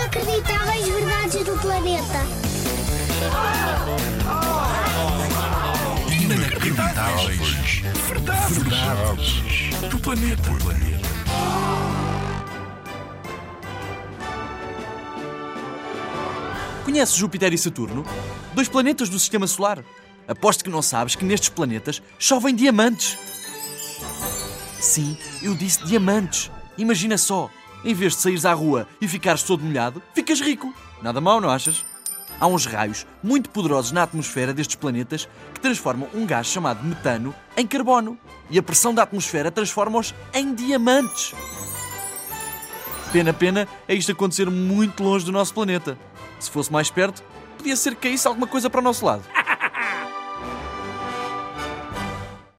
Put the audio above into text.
inacreditáveis verdades do planeta. Inacreditáveis. Verdades. Verdades. Do planeta. Conheces Júpiter e Saturno? Dois planetas do Sistema Solar. Aposto que não sabes que nestes planetas chovem diamantes. Sim, eu disse diamantes. Imagina só, em vez de saíres à rua e ficares todo molhado, ficas rico. Nada mal, não achas? Há uns raios muito poderosos na atmosfera destes planetas que transformam um gás chamado metano em carbono. E a pressão da atmosfera transforma-os em diamantes. Pena, pena é isto acontecer muito longe do nosso planeta. Se fosse mais perto, podia ser que caísse alguma coisa para o nosso lado.